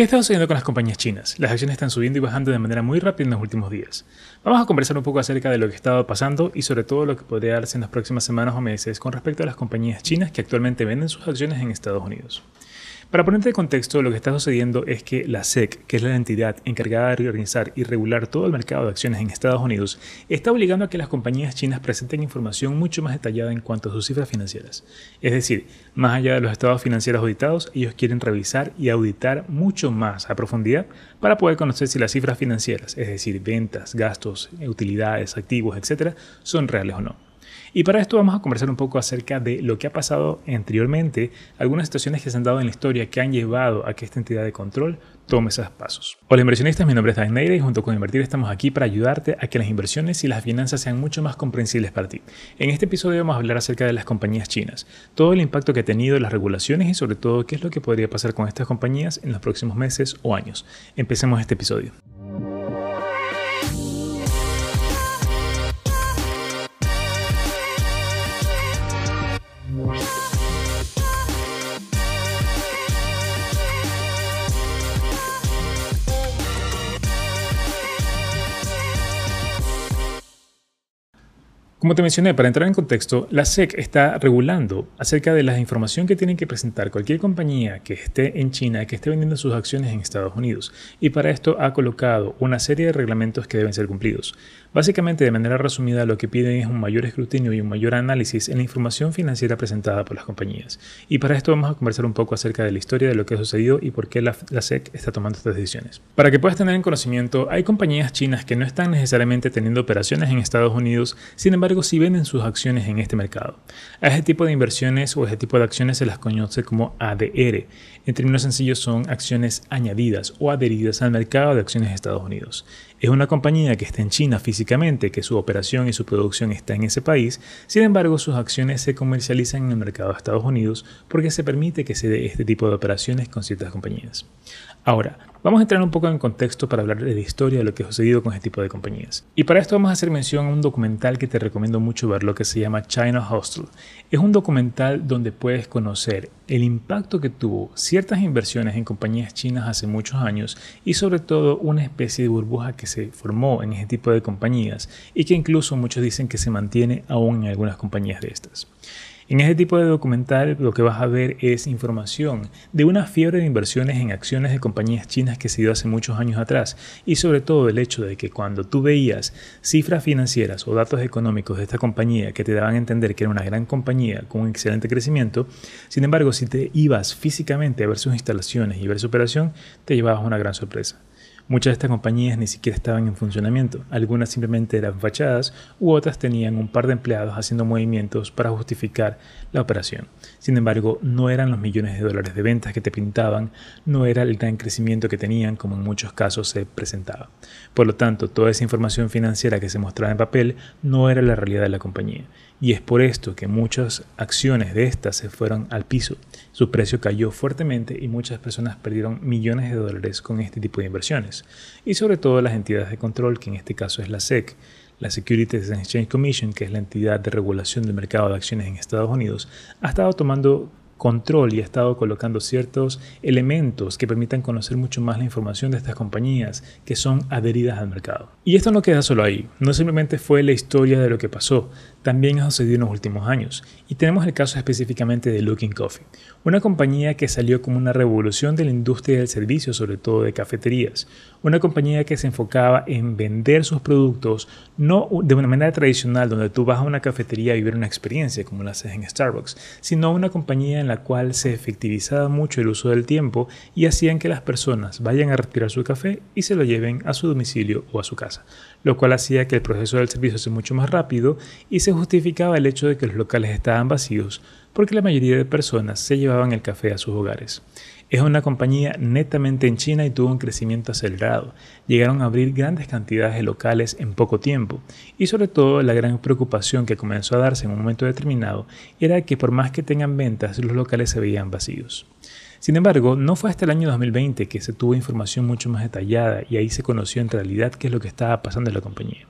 ¿Qué está sucediendo con las compañías chinas? Las acciones están subiendo y bajando de manera muy rápida en los últimos días. Vamos a conversar un poco acerca de lo que está pasando y sobre todo lo que podría darse en las próximas semanas o meses con respecto a las compañías chinas que actualmente venden sus acciones en Estados Unidos. Para ponerte de contexto, lo que está sucediendo es que la SEC, que es la entidad encargada de reorganizar y regular todo el mercado de acciones en Estados Unidos, está obligando a que las compañías chinas presenten información mucho más detallada en cuanto a sus cifras financieras. Es decir, más allá de los estados financieros auditados, ellos quieren revisar y auditar mucho más a profundidad para poder conocer si las cifras financieras, es decir, ventas, gastos, utilidades, activos, etc., son reales o no. Y para esto vamos a conversar un poco acerca de lo que ha pasado anteriormente, algunas situaciones que se han dado en la historia que han llevado a que esta entidad de control tome esos pasos. Hola inversionistas, mi nombre es Dan Neira y junto con Invertir estamos aquí para ayudarte a que las inversiones y las finanzas sean mucho más comprensibles para ti. En este episodio vamos a hablar acerca de las compañías chinas, todo el impacto que ha tenido las regulaciones y sobre todo qué es lo que podría pasar con estas compañías en los próximos meses o años. Empecemos este episodio. Como te mencioné, para entrar en contexto, la SEC está regulando acerca de la información que tienen que presentar cualquier compañía que esté en China, que esté vendiendo sus acciones en Estados Unidos. Y para esto ha colocado una serie de reglamentos que deben ser cumplidos. Básicamente, de manera resumida, lo que piden es un mayor escrutinio y un mayor análisis en la información financiera presentada por las compañías. Y para esto vamos a conversar un poco acerca de la historia de lo que ha sucedido y por qué la, SEC está tomando estas decisiones. Para que puedas tener en conocimiento, hay compañías chinas que no están necesariamente teniendo operaciones en Estados Unidos, sin embargo, sí venden sus acciones en este mercado. A ese tipo de inversiones o ese tipo de acciones se las conoce como ADR. En términos sencillos, son acciones añadidas o adheridas al mercado de acciones de Estados Unidos. Es una compañía que está en China físicamente, que su operación y su producción está en ese país, sin embargo sus acciones se comercializan en el mercado de Estados Unidos porque se permite que se dé este tipo de operaciones con ciertas compañías. Ahora, vamos a entrar un poco en contexto para hablar de la historia de lo que ha sucedido con este tipo de compañías. Y para esto vamos a hacer mención a un documental que te recomiendo mucho ver, lo que se llama China Hostel. Es un documental donde puedes conocer el impacto que tuvo ciertas inversiones en compañías chinas hace muchos años y sobre todo una especie de burbuja que se formó en ese tipo de compañías y que incluso muchos dicen que se mantiene aún en algunas compañías de estas. En este tipo de documental lo que vas a ver es información de una fiebre de inversiones en acciones de compañías chinas que se dio hace muchos años atrás y sobre todo el hecho de que cuando tú veías cifras financieras o datos económicos de esta compañía que te daban a entender que era una gran compañía con un excelente crecimiento, sin embargo si te ibas físicamente a ver sus instalaciones y ver su operación, te llevabas una gran sorpresa. Muchas de estas compañías ni siquiera estaban en funcionamiento, algunas simplemente eran fachadas u otras tenían un par de empleados haciendo movimientos para justificar la operación. Sin embargo, no eran los millones de dólares de ventas que te pintaban, no era el gran crecimiento que tenían como en muchos casos se presentaba. Por lo tanto, toda esa información financiera que se mostraba en papel no era la realidad de la compañía. Y es por esto que muchas acciones de estas se fueron al piso. Su precio cayó fuertemente y muchas personas perdieron millones de dólares con este tipo de inversiones. Y sobre todo las entidades de control, que en este caso es la SEC, la Securities and Exchange Commission, que es la entidad de regulación del mercado de acciones en Estados Unidos, ha estado tomando control y ha estado colocando ciertos elementos que permitan conocer mucho más la información de estas compañías que son adheridas al mercado. Y esto no queda solo ahí, no simplemente fue la historia de lo que pasó, también ha sucedido en los últimos años. Y tenemos el caso específicamente de Looking Coffee, una compañía que salió como una revolución de la industria del servicio, sobre todo de cafeterías. Una compañía que se enfocaba en vender sus productos no de una manera tradicional donde tú vas a una cafetería a vivir una experiencia como la haces en Starbucks, sino una compañía en la cual se efectivizaba mucho el uso del tiempo y hacían que las personas vayan a retirar su café y se lo lleven a su domicilio o a su casa, lo cual hacía que el proceso del servicio sea mucho más rápido y se justificaba el hecho de que los locales estaban vacíos porque la mayoría de personas se llevaban el café a sus hogares. Es una compañía netamente en China y tuvo un crecimiento acelerado. Llegaron a abrir grandes cantidades de locales en poco tiempo. Y sobre todo la gran preocupación que comenzó a darse en un momento determinado era que por más que tengan ventas, los locales se veían vacíos. Sin embargo, no fue hasta el año 2020 que se tuvo información mucho más detallada y ahí se conoció en realidad qué es lo que estaba pasando en la compañía.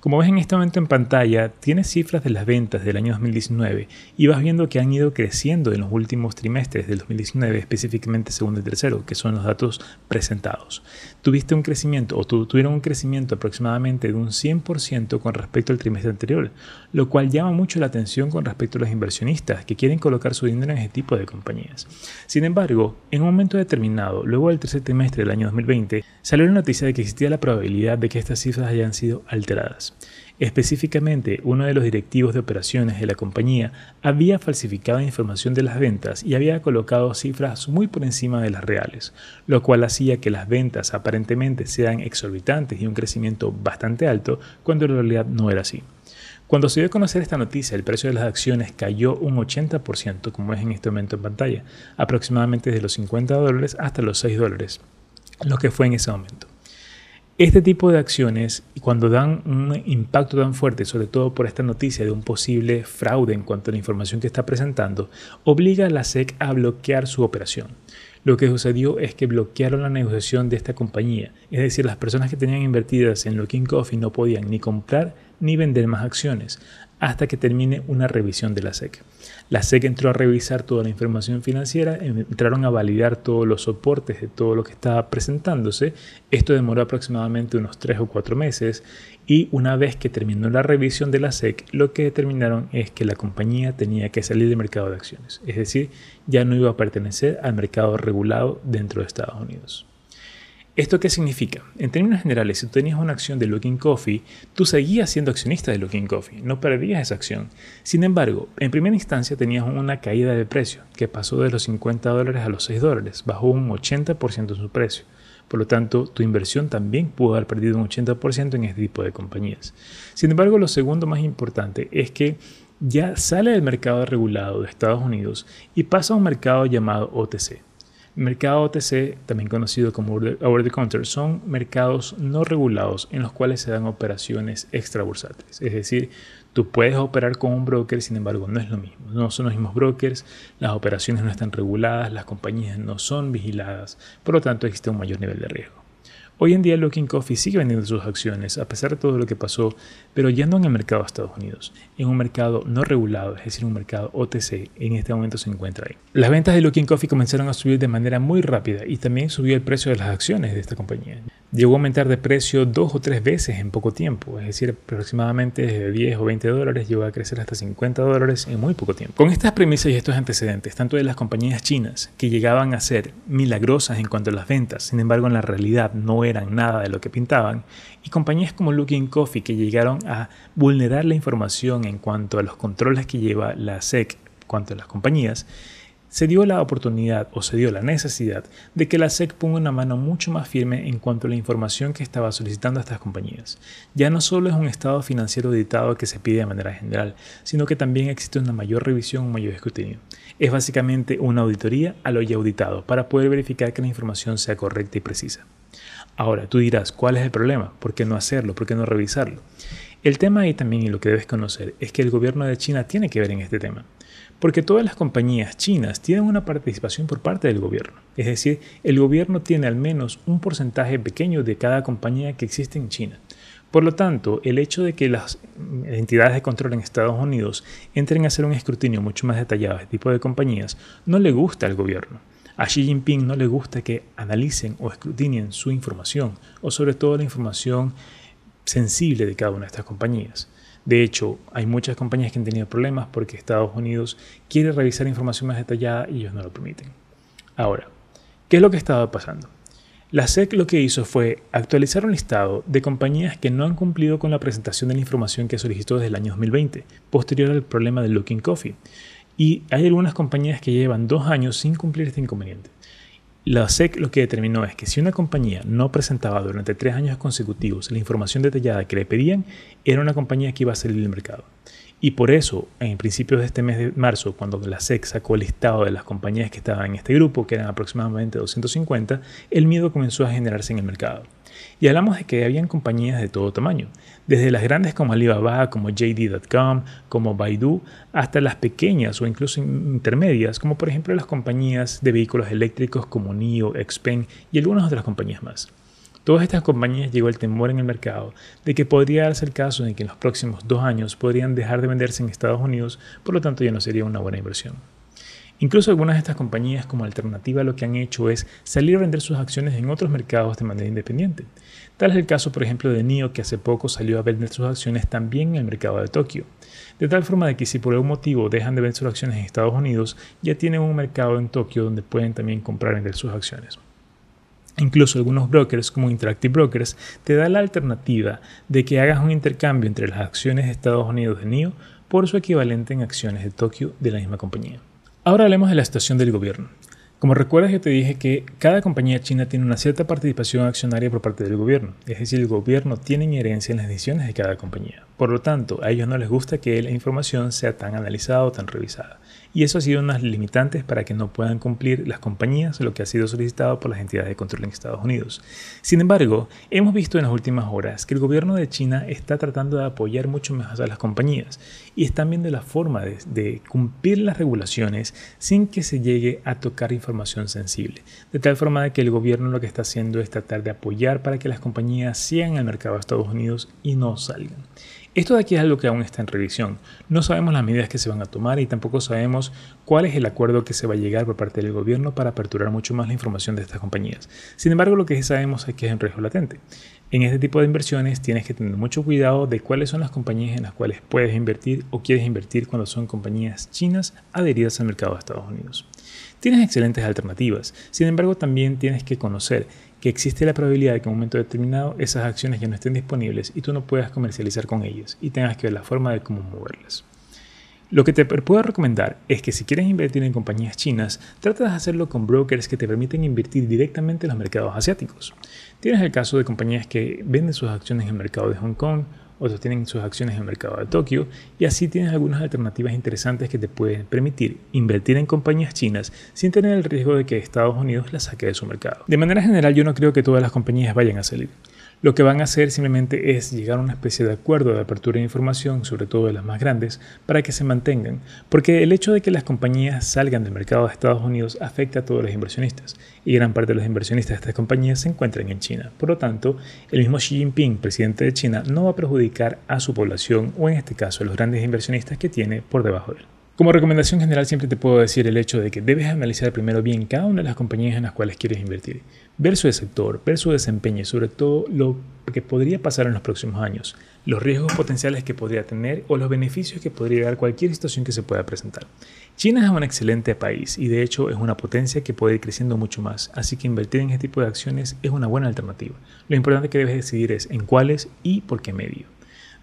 Como ves en este momento en pantalla, tienes cifras de las ventas del año 2019 y vas viendo que han ido creciendo en los últimos trimestres del 2019, específicamente segundo y tercero, que son los datos presentados. Tuviste un crecimiento o tuvieron un crecimiento aproximadamente de un 100% con respecto al trimestre anterior, lo cual llama mucho la atención con respecto a los inversionistas que quieren colocar su dinero en este tipo de compañías. Sin embargo, en un momento determinado, luego del tercer trimestre del año 2020, salió la noticia de que existía la probabilidad de que estas cifras hayan sido alteradas. Específicamente, uno de los directivos de operaciones de la compañía había falsificado información de las ventas y había colocado cifras muy por encima de las reales, lo cual hacía que las ventas aparentemente sean exorbitantes y un crecimiento bastante alto, cuando en realidad no era así. Cuando se dio a conocer esta noticia, el precio de las acciones cayó un 80%, como es en este momento en pantalla, aproximadamente desde los 50 dólares hasta los 6 dólares, lo que fue en ese momento. Este tipo de acciones, cuando dan un impacto tan fuerte, sobre todo por esta noticia de un posible fraude en cuanto a la información que está presentando, obliga a la SEC a bloquear su operación. Lo que sucedió es que bloquearon la negociación de esta compañía, es decir, las personas que tenían invertidas en Looking Coffee no podían ni comprar ni vender más acciones hasta que termine una revisión de la SEC. La SEC entró a revisar toda la información financiera, entraron a validar todos los soportes de todo lo que estaba presentándose. Esto demoró aproximadamente unos 3 o 4 meses y una vez que terminó la revisión de la SEC, lo que determinaron es que la compañía tenía que salir del mercado de acciones, es decir, ya no iba a pertenecer al mercado regulado dentro de Estados Unidos. ¿Esto qué significa? En términos generales, si tú tenías una acción de Looking Coffee, tú seguías siendo accionista de Looking Coffee, no perdías esa acción. Sin embargo, en primera instancia tenías una caída de precio que pasó de los 50 dólares a los 6 dólares, bajó un 80% en su precio. Por lo tanto, tu inversión también pudo haber perdido un 80% en este tipo de compañías. Sin embargo, lo segundo más importante es que ya sale del mercado regulado de Estados Unidos y pasa a un mercado llamado OTC. Mercado OTC, también conocido como over the counter, son mercados no regulados en los cuales se dan operaciones extrabursátiles. Es decir, tú puedes operar con un broker, sin embargo, no es lo mismo. No son los mismos brokers, las operaciones no están reguladas, las compañías no son vigiladas, por lo tanto existe un mayor nivel de riesgo. Hoy en día Looking Coffee sigue vendiendo sus acciones a pesar de todo lo que pasó, pero ya no en el mercado de Estados Unidos, en un mercado no regulado, es decir, un mercado OTC, en este momento se encuentra ahí. Las ventas de Looking Coffee comenzaron a subir de manera muy rápida y también subió el precio de las acciones de esta compañía llegó a aumentar de precio dos o tres veces en poco tiempo, es decir, aproximadamente desde 10 o 20 dólares llegó a crecer hasta 50 dólares en muy poco tiempo. Con estas premisas y estos antecedentes, tanto de las compañías chinas, que llegaban a ser milagrosas en cuanto a las ventas, sin embargo en la realidad no eran nada de lo que pintaban, y compañías como Looking Coffee que llegaron a vulnerar la información en cuanto a los controles que lleva la SEC en cuanto a las compañías, se dio la oportunidad o se dio la necesidad de que la SEC ponga una mano mucho más firme en cuanto a la información que estaba solicitando a estas compañías. Ya no solo es un estado financiero auditado que se pide de manera general, sino que también existe una mayor revisión, un mayor escrutinio. Es básicamente una auditoría a lo ya auditado para poder verificar que la información sea correcta y precisa. Ahora, tú dirás, ¿cuál es el problema? ¿Por qué no hacerlo? ¿Por qué no revisarlo? El tema ahí también y lo que debes conocer es que el gobierno de China tiene que ver en este tema porque todas las compañías chinas tienen una participación por parte del gobierno. Es decir, el gobierno tiene al menos un porcentaje pequeño de cada compañía que existe en China. Por lo tanto, el hecho de que las entidades de control en Estados Unidos entren a hacer un escrutinio mucho más detallado de este tipo de compañías no le gusta al gobierno. A Xi Jinping no le gusta que analicen o escrutinien su información o sobre todo la información sensible de cada una de estas compañías. De hecho, hay muchas compañías que han tenido problemas porque Estados Unidos quiere revisar información más detallada y ellos no lo permiten. Ahora, ¿qué es lo que estaba pasando? La SEC lo que hizo fue actualizar un listado de compañías que no han cumplido con la presentación de la información que solicitó desde el año 2020, posterior al problema de Looking Coffee. Y hay algunas compañías que llevan dos años sin cumplir este inconveniente. La SEC lo que determinó es que si una compañía no presentaba durante tres años consecutivos la información detallada que le pedían, era una compañía que iba a salir del mercado. Y por eso, en principios de este mes de marzo, cuando la SEC sacó el listado de las compañías que estaban en este grupo, que eran aproximadamente 250, el miedo comenzó a generarse en el mercado. Y hablamos de que habían compañías de todo tamaño, desde las grandes como Alibaba, como JD.com, como Baidu, hasta las pequeñas o incluso intermedias, como por ejemplo las compañías de vehículos eléctricos como NIO, Xpeng y algunas otras compañías más. todas estas compañías llegó el temor en el mercado de que podría darse el caso de que en los próximos dos años podrían dejar de venderse en Estados Unidos, por lo tanto ya no sería una buena inversión. Incluso algunas de estas compañías como alternativa lo que han hecho es salir a vender sus acciones en otros mercados de manera independiente. Tal es el caso, por ejemplo, de NIO, que hace poco salió a vender sus acciones también en el mercado de Tokio. De tal forma de que si por algún motivo dejan de vender sus acciones en Estados Unidos, ya tienen un mercado en Tokio donde pueden también comprar y vender sus acciones. Incluso algunos brokers como Interactive Brokers te da la alternativa de que hagas un intercambio entre las acciones de Estados Unidos de NIO por su equivalente en acciones de Tokio de la misma compañía. Ahora hablemos de la situación del gobierno. Como recuerdas, yo te dije que cada compañía china tiene una cierta participación accionaria por parte del gobierno, es decir, el gobierno tiene inherencia en las decisiones de cada compañía. Por lo tanto, a ellos no les gusta que la información sea tan analizada o tan revisada y eso ha sido unas limitantes para que no puedan cumplir las compañías lo que ha sido solicitado por las entidades de control en Estados Unidos. Sin embargo, hemos visto en las últimas horas que el gobierno de China está tratando de apoyar mucho más a las compañías y están viendo la forma de, de cumplir las regulaciones sin que se llegue a tocar información sensible, de tal forma de que el gobierno lo que está haciendo es tratar de apoyar para que las compañías sigan al mercado de Estados Unidos y no salgan. Esto de aquí es algo que aún está en revisión. No sabemos las medidas que se van a tomar y tampoco sabemos cuál es el acuerdo que se va a llegar por parte del gobierno para aperturar mucho más la información de estas compañías. Sin embargo, lo que sí sabemos es que es en riesgo latente. En este tipo de inversiones tienes que tener mucho cuidado de cuáles son las compañías en las cuales puedes invertir o quieres invertir cuando son compañías chinas adheridas al mercado de Estados Unidos. Tienes excelentes alternativas, sin embargo también tienes que conocer que existe la probabilidad de que en un momento determinado esas acciones ya no estén disponibles y tú no puedas comercializar con ellas y tengas que ver la forma de cómo moverlas. Lo que te puedo recomendar es que si quieres invertir en compañías chinas, trata de hacerlo con brokers que te permiten invertir directamente en los mercados asiáticos. Tienes el caso de compañías que venden sus acciones en el mercado de Hong Kong otros tienen sus acciones en el mercado de Tokio y así tienes algunas alternativas interesantes que te pueden permitir invertir en compañías chinas sin tener el riesgo de que Estados Unidos las saque de su mercado. De manera general yo no creo que todas las compañías vayan a salir. Lo que van a hacer simplemente es llegar a una especie de acuerdo de apertura de información, sobre todo de las más grandes, para que se mantengan, porque el hecho de que las compañías salgan del mercado de Estados Unidos afecta a todos los inversionistas, y gran parte de los inversionistas de estas compañías se encuentran en China. Por lo tanto, el mismo Xi Jinping, presidente de China, no va a perjudicar a su población, o en este caso a los grandes inversionistas que tiene por debajo de él. Como recomendación general siempre te puedo decir el hecho de que debes analizar primero bien cada una de las compañías en las cuales quieres invertir, ver su sector, ver su desempeño y sobre todo lo que podría pasar en los próximos años, los riesgos potenciales que podría tener o los beneficios que podría dar cualquier situación que se pueda presentar. China es un excelente país y de hecho es una potencia que puede ir creciendo mucho más, así que invertir en este tipo de acciones es una buena alternativa. Lo importante que debes decidir es en cuáles y por qué medio.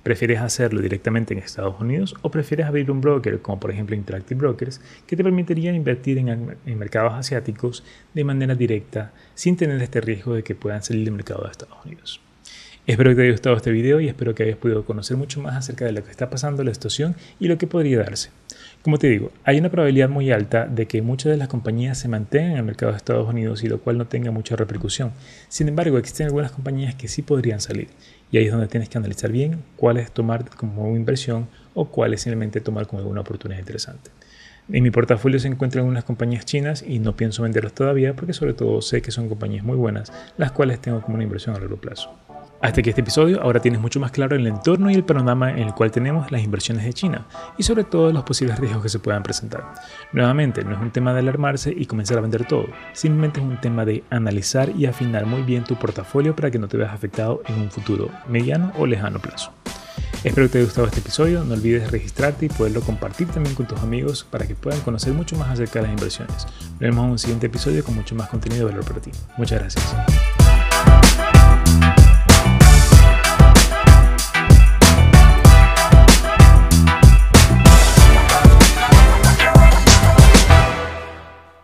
¿Prefieres hacerlo directamente en Estados Unidos o prefieres abrir un broker como por ejemplo Interactive Brokers que te permitiría invertir en, mercados asiáticos de manera directa sin tener este riesgo de que puedan salir del mercado de Estados Unidos? Espero que te haya gustado este video y espero que hayas podido conocer mucho más acerca de lo que está pasando la situación y lo que podría darse. Como te digo, hay una probabilidad muy alta de que muchas de las compañías se mantengan en el mercado de Estados Unidos y lo cual no tenga mucha repercusión. Sin embargo, existen algunas compañías que sí podrían salir y ahí es donde tienes que analizar bien cuáles tomar como inversión o cuáles simplemente tomar como alguna oportunidad interesante. En mi portafolio se encuentran unas compañías chinas y no pienso venderlos todavía porque sobre todo sé que son compañías muy buenas, las cuales tengo como una inversión a largo plazo. Hasta que este episodio ahora tienes mucho más claro el entorno y el panorama en el cual tenemos las inversiones de China y sobre todo los posibles riesgos que se puedan presentar. Nuevamente, no es un tema de alarmarse y comenzar a vender todo, simplemente es un tema de analizar y afinar muy bien tu portafolio para que no te veas afectado en un futuro mediano o lejano plazo. Espero que te haya gustado este episodio, no olvides registrarte y poderlo compartir también con tus amigos para que puedan conocer mucho más acerca de las inversiones. Nos vemos en un siguiente episodio con mucho más contenido de valor para ti. Muchas gracias.